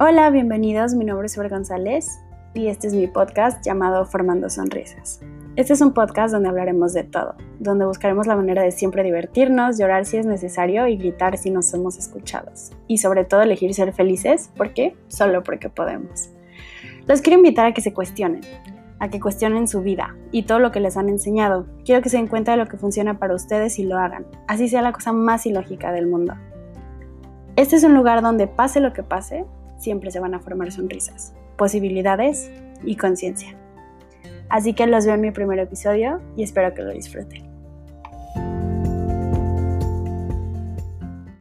Hola, bienvenidos. Mi nombre es Fer González y este es mi podcast llamado Formando Sonrisas. Este es un podcast donde hablaremos de todo, donde buscaremos la manera de siempre divertirnos, llorar si es necesario y gritar si no somos escuchados. Y sobre todo elegir ser felices, ¿por qué? Solo porque podemos. Los quiero invitar a que se cuestionen, a que cuestionen su vida y todo lo que les han enseñado. Quiero que se den cuenta de lo que funciona para ustedes y lo hagan, así sea la cosa más ilógica del mundo. Este es un lugar donde pase lo que pase, siempre se van a formar sonrisas, posibilidades y conciencia. Así que los veo en mi primer episodio y espero que lo disfruten.